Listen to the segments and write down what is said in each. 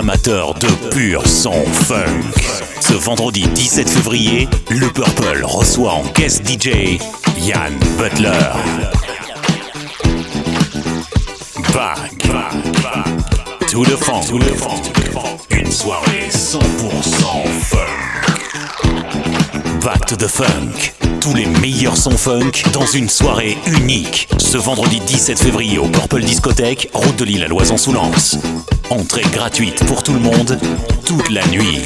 Amateur de pur son funk. Ce vendredi 17 février, le Purple reçoit en guest DJ Yann Butler. Back, to the funk. Une soirée 100% funk. Back to the funk. Tous les meilleurs sons funk dans une soirée unique. Ce vendredi 17 février au Purple Discothèque, route de l'île à Loison-sous-Lens. Entrée gratuite pour tout le monde, toute la nuit.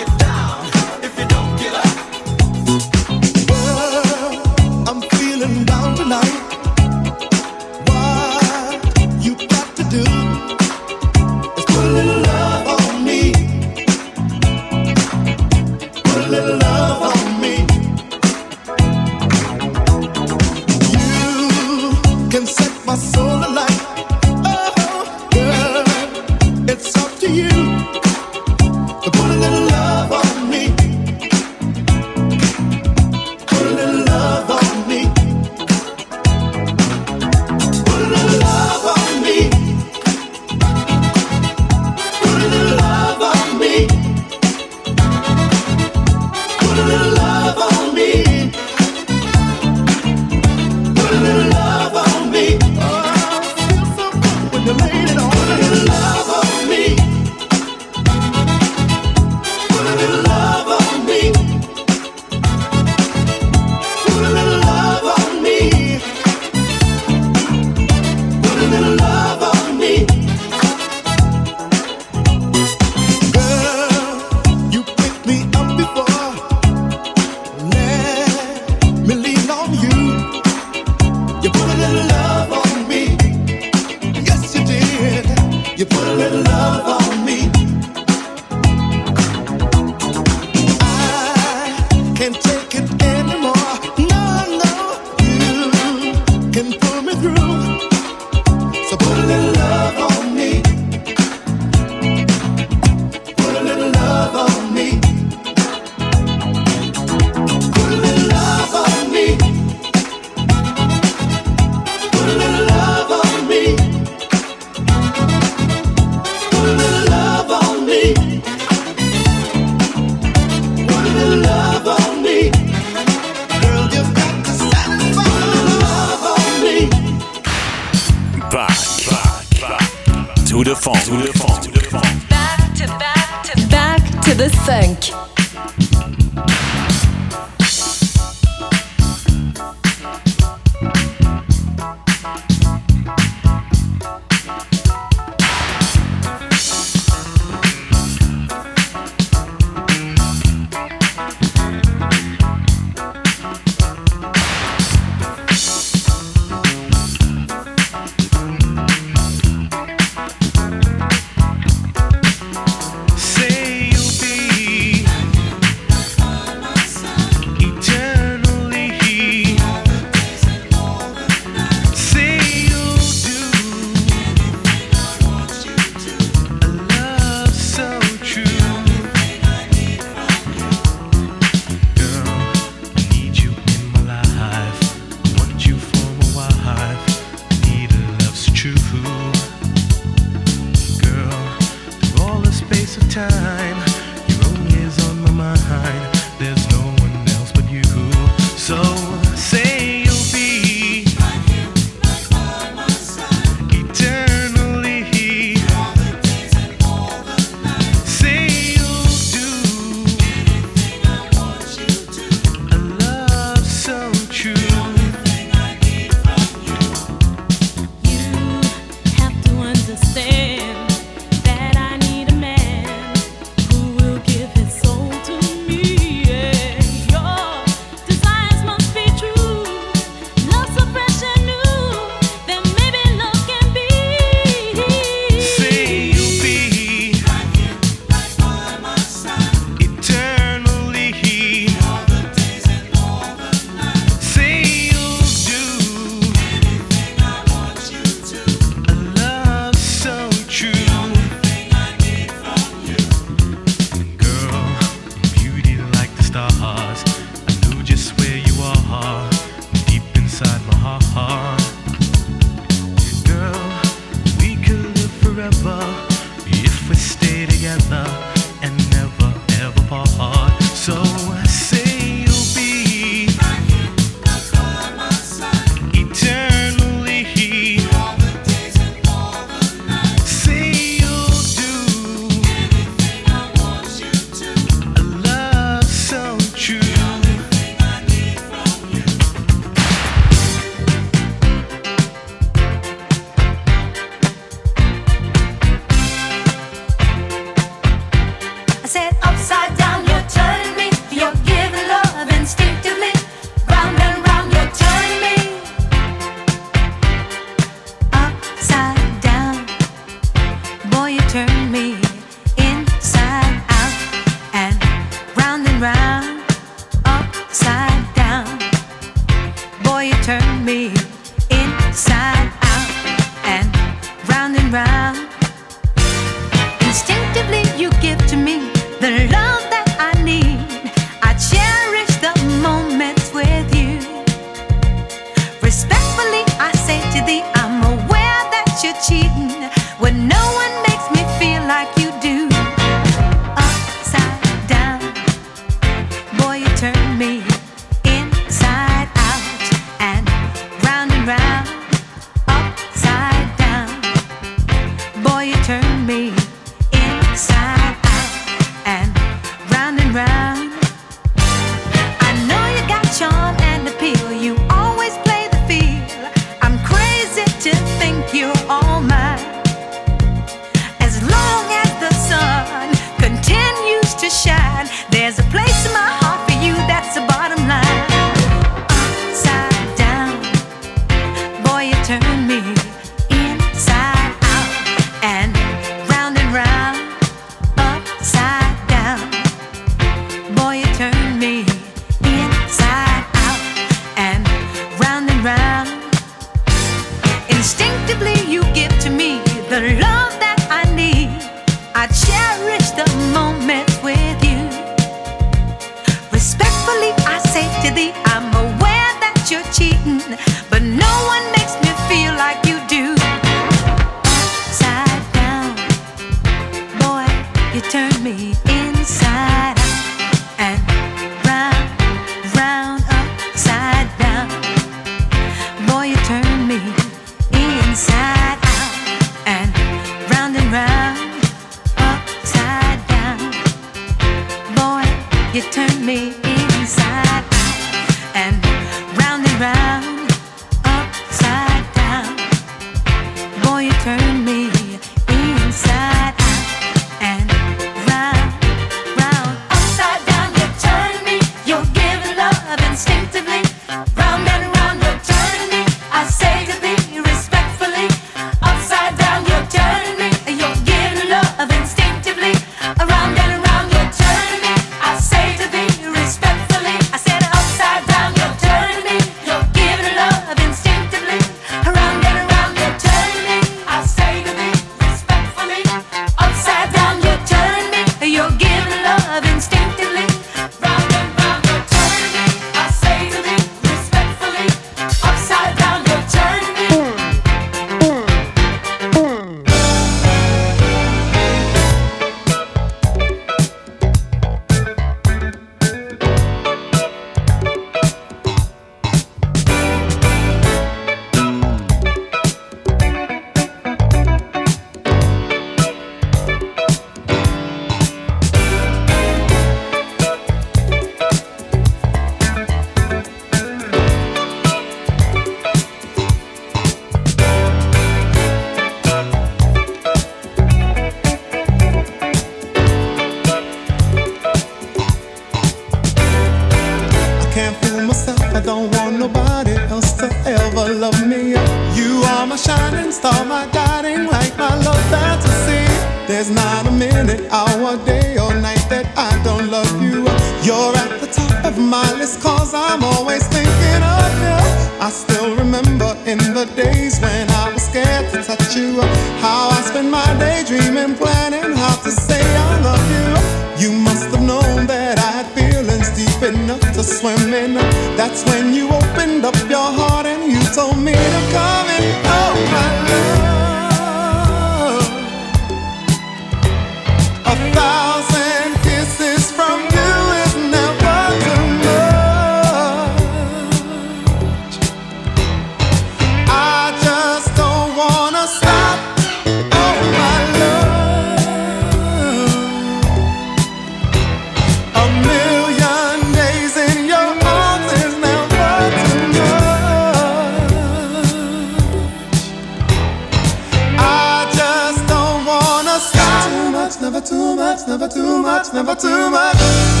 never too much.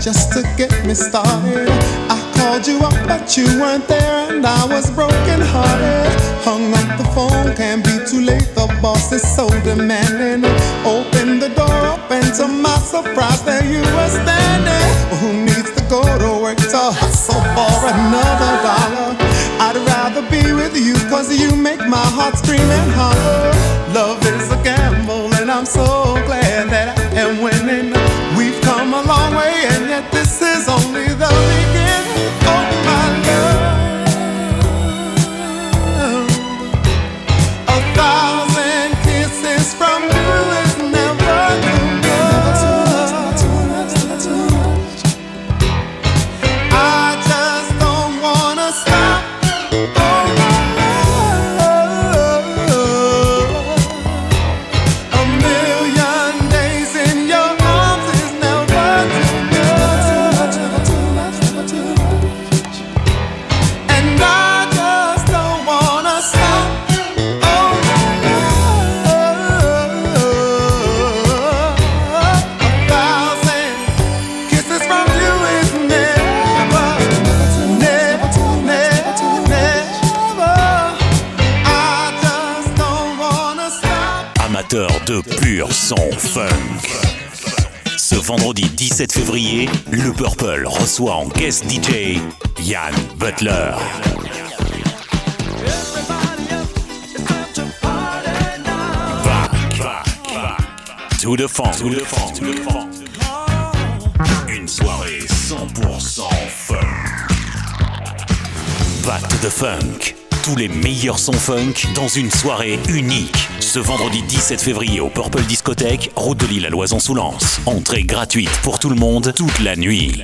just to get me started. I called you up, but you weren't there. I was broken hearted. Hung up the phone, can't be too late. The boss is so demanding. Open the door up, and to my surprise, there you were standing. Ce vendredi 17 février, le Purple reçoit en guest DJ Yann Butler. Back, back, back. To the funk. To the Une soirée 100% funk. Back to the funk. Tous les meilleurs sons funk dans une soirée unique ce vendredi 17 février au Purple Discothèque, route de Lille à Loison-sous-Lens. Entrée gratuite pour tout le monde, toute la nuit.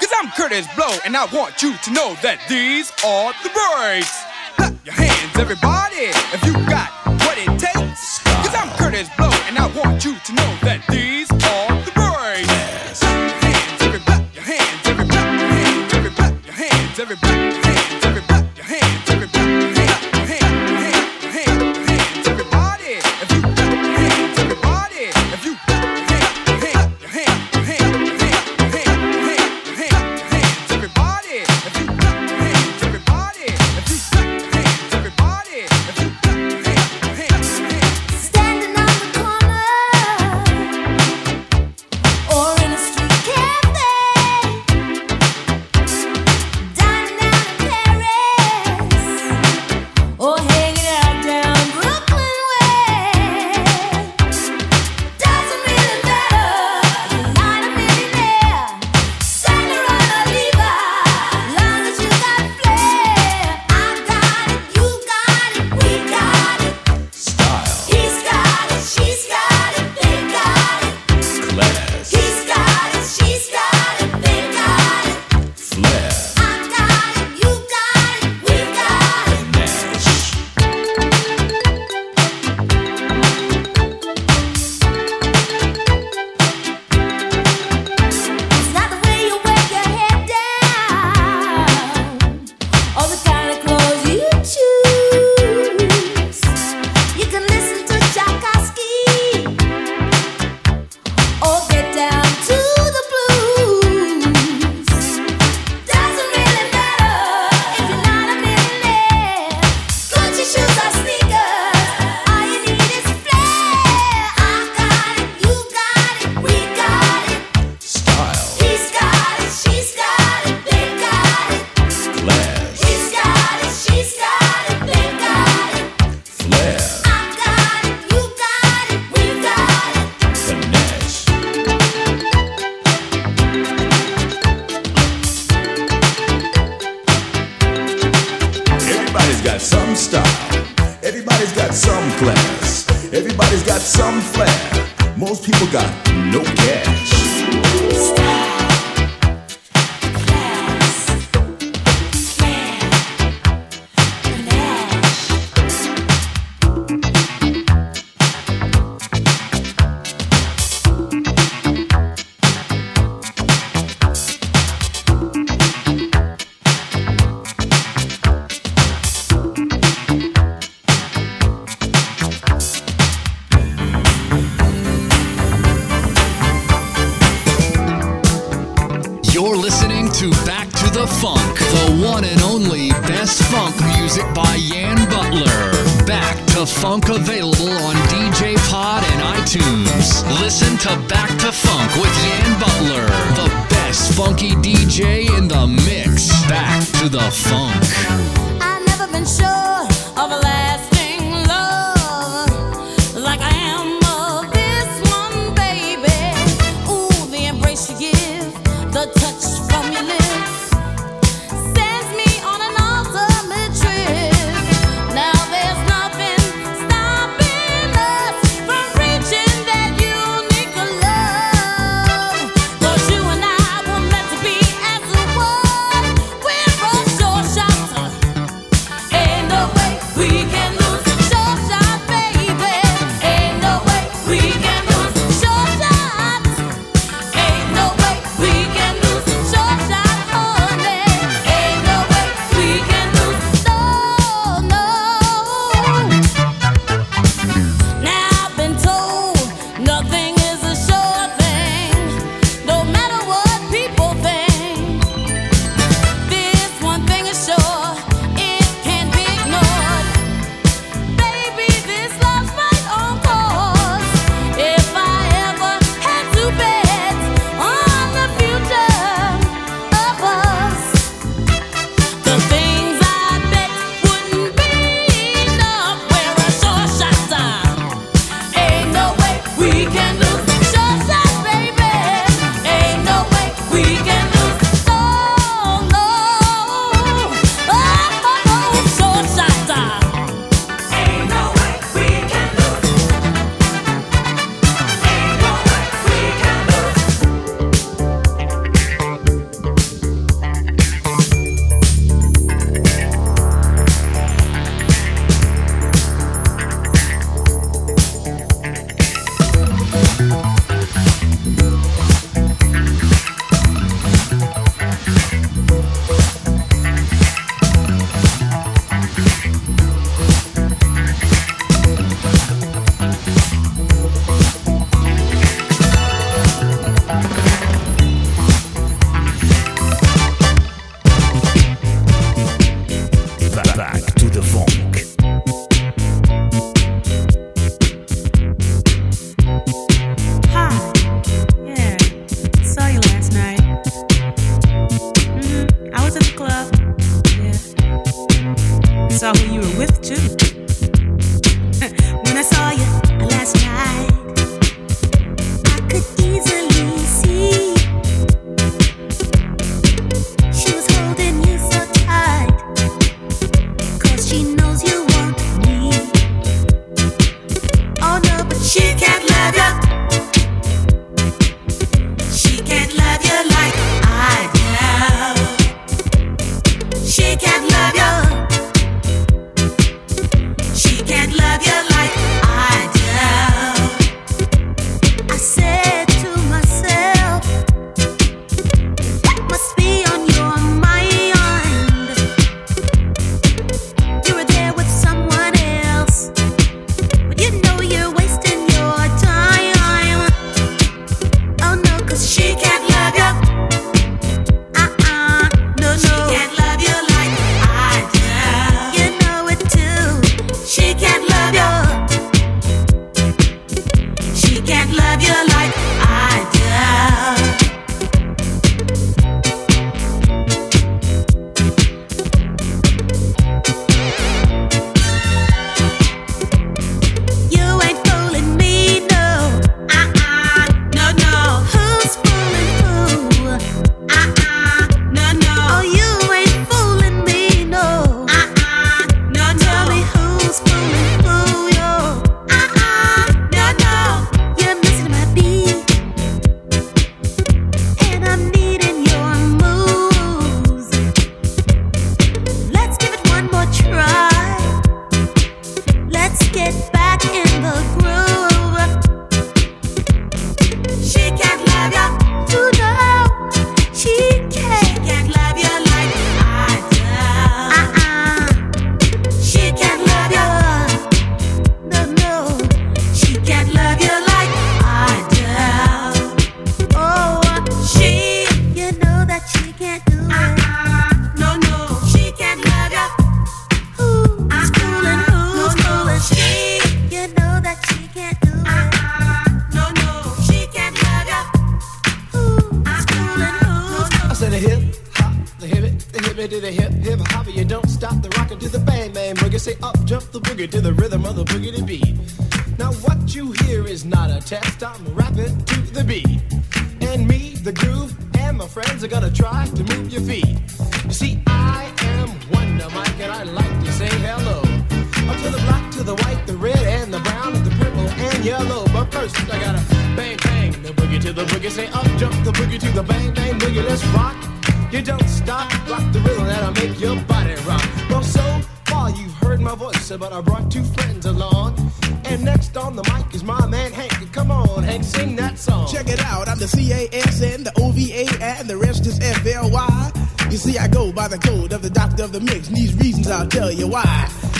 Cause I'm Curtis Blow, and I want you to know that these are the breaks. Clap your hands, everybody, if you got what it takes. Cause I'm Curtis Blow, and I want you to know that.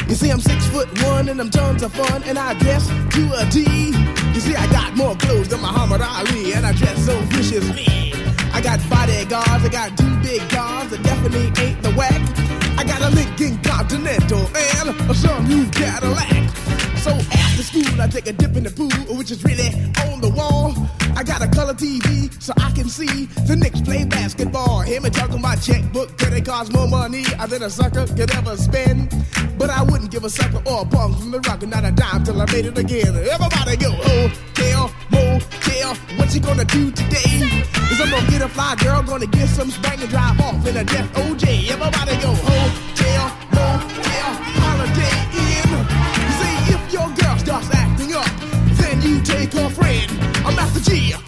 You see, I'm six foot one, and I'm tons of fun, and I dress to a T. You see, I got more clothes than Muhammad Ali, and I dress so viciously. I got bodyguards, I got two big guns that definitely ain't the whack. I got a Lincoln Continental and a some new Cadillac. So after school, I take a dip in the pool, which is really on the wall. Got a color TV so I can see the Knicks play basketball. Him and talking about checkbook, credit cards, more money than a sucker could ever spend. But I wouldn't give a sucker or a punk from the rock, and not a dime till I made it again. Everybody go, oh, hotel, motel, oh, what you gonna do today? Is I'm gonna get a fly girl, gonna get some spank and drive off in a death OJ. Everybody go, oh, hotel, motel, holiday inn. See if your girl starts acting up, then you take her friend. I'm Master Gee.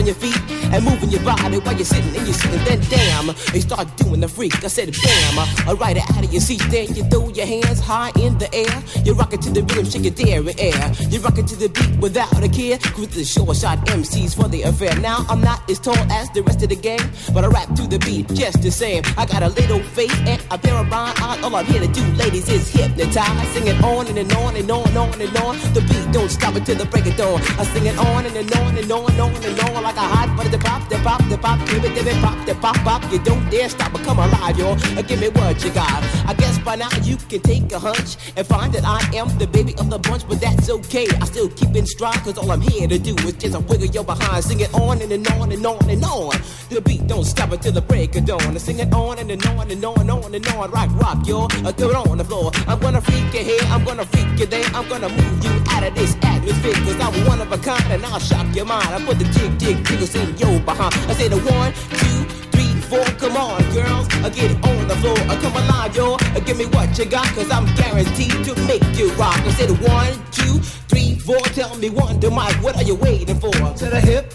stomping your feet and moving your body while you're sitting and you're sitting. Then damn, you start doing the freak. I said bam, it out of your seat. Then you throw your hands high in the air. You rock it to the rhythm, shake your dairy air. You rock it to the beat without a care. Cruise the short shot MCs for the affair. Now I'm not as tall as the rest of the gang, but I rap to the beat just the same. I got a little face and a pair of rhyme eyes. All I'm here to do, ladies, is hypnotize. Sing it on and, and on and on and on and on. The beat don't stop until the break of dawn. I sing it on and, and on and on and on and on like a hot butter. The pop, the pop, the pop, give it, give it, pop, the pop, pop. You don't dare stop or come alive, y'all. Uh, Give me what you got. I guess by now you can take a hunch and find that I am the baby of the bunch, but that's okay. I still keep in stride, cause all I'm here to do is just a wiggle your behind. Sing it on and, and on and on and on. The beat don't stop until the break of dawn. I sing it on and, and on and on and on and on. Rock, rock, y'all. Uh, throw it on the floor. I'm gonna freak you here, I'm gonna freak you there. I'm gonna move you out of this atmosphere, cause I'm one of a kind and I'll shock your mind. I put the jig, jig, jiggles in your behind. I say the one, two, three, four. Come on, girls, I get on the floor. I come alive, yo. Uh, Give me what you got, cause I'm guaranteed to make you rock. I said one, two, three, four. Tell me one, to Mike, what are you waiting for? To the hip.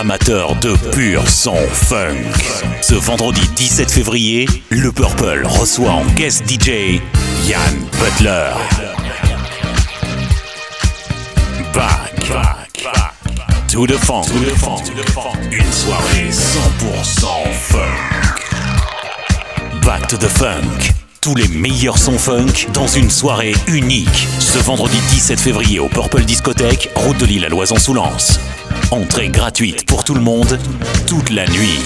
Amateur de pur son funk. Ce vendredi 17 février, le Purple reçoit en guest DJ Yann Butler. Back, back, back to the funk. Une soirée 100% funk. Back to the funk. Tous les meilleurs sons funk dans une soirée unique. Ce vendredi 17 février au Purple Discothèque, route de Lille à Loison-sous-Lens. Entrée gratuite pour tout le monde, toute la nuit.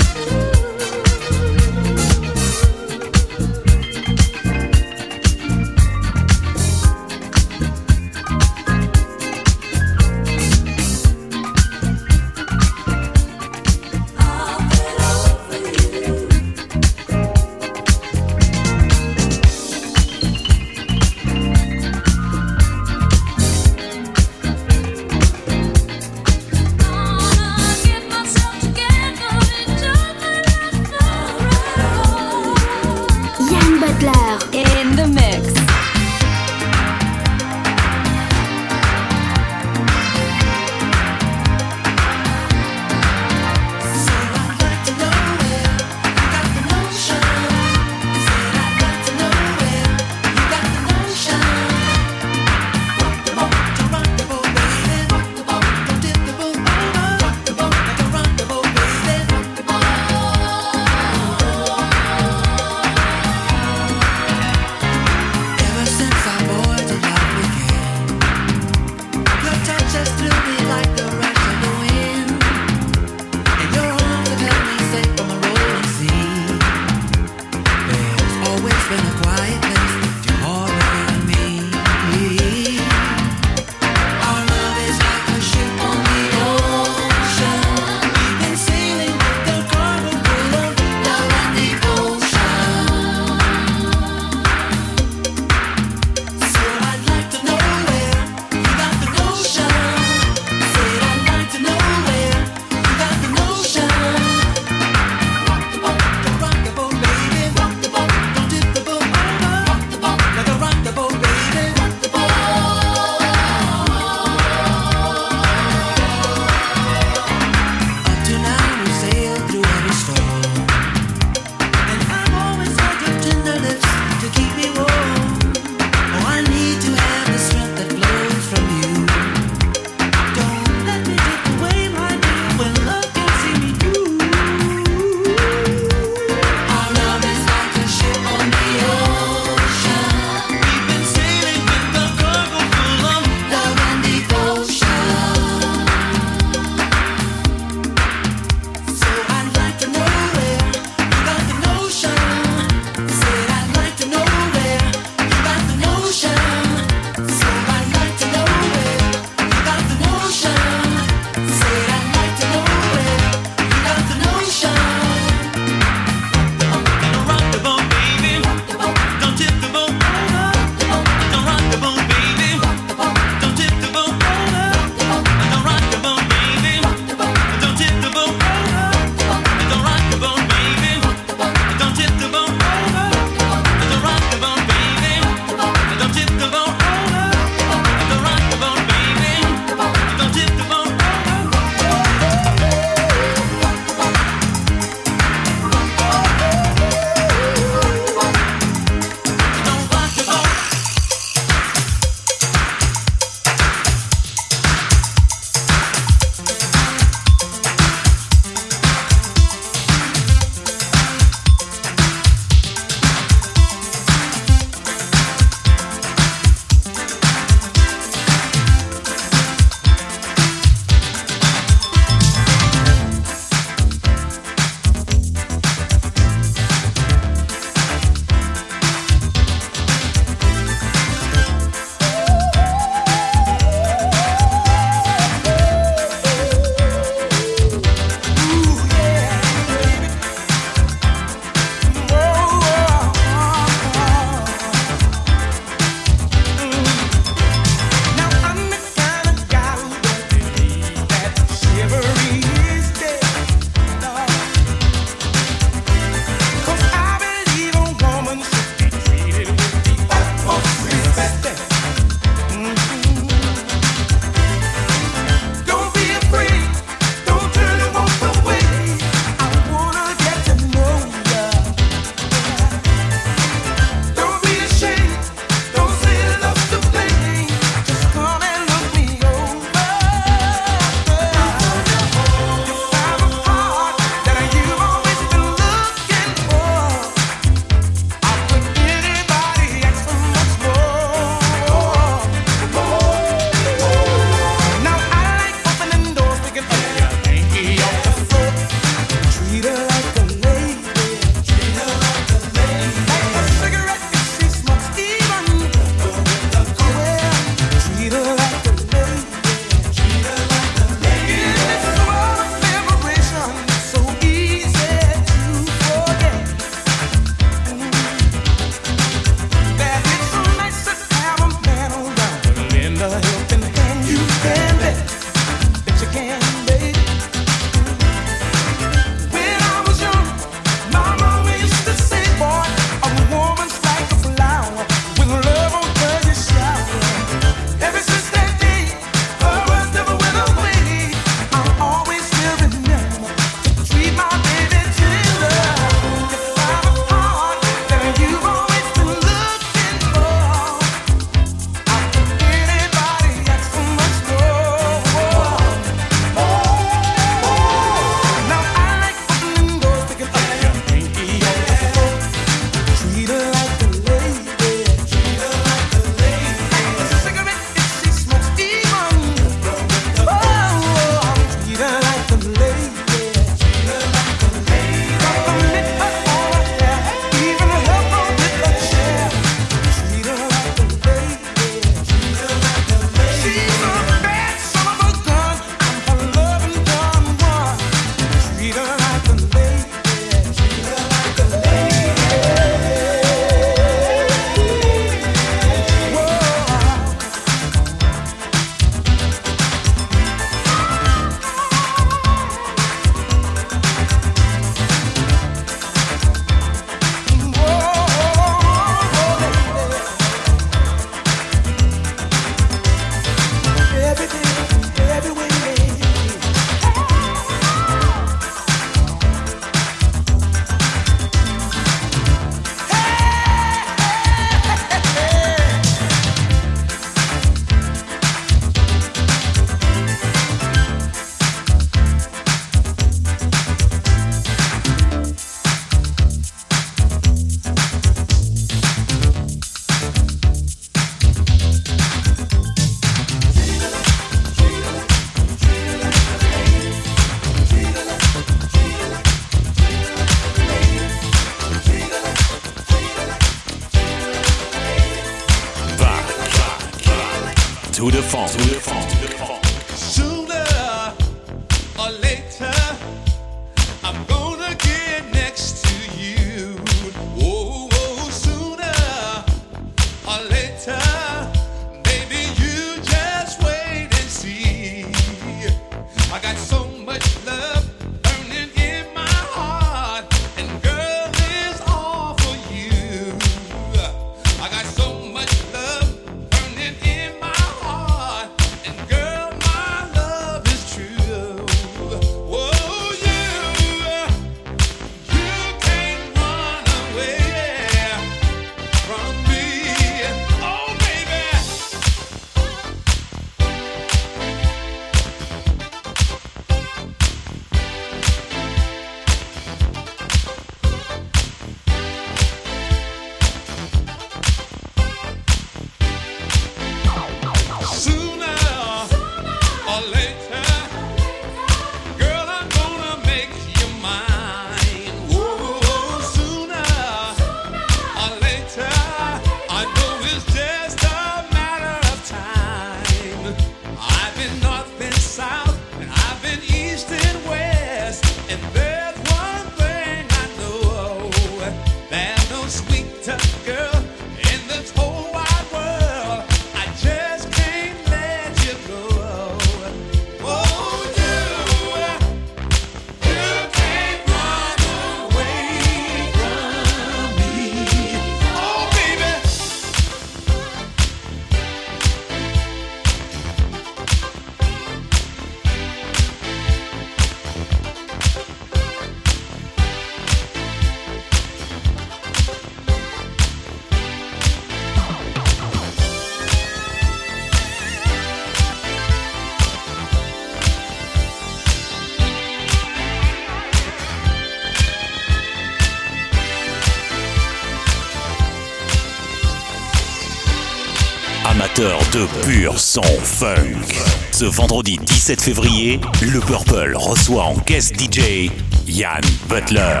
de pur son funk. Ce vendredi 17 février, le Purple reçoit en guest DJ Yann Butler.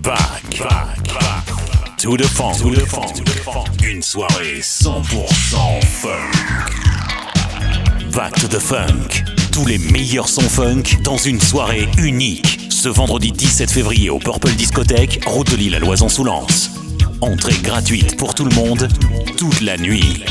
Back, back, back. To the funk. To the funk. Une soirée 100% funk. Back to the funk. Tous les meilleurs sons funk dans une soirée unique. Ce vendredi 17 février au Purple Discothèque, route de Lille à Loison-sous-Lens. Entrée gratuite pour tout le monde, toute la nuit.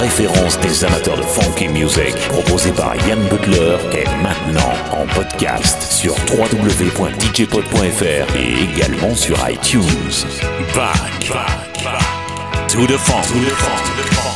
Référence des amateurs de funky music, proposée par Yann Butler, est maintenant en podcast sur www.djpod.fr et également sur iTunes. Back, back, back. To the funk.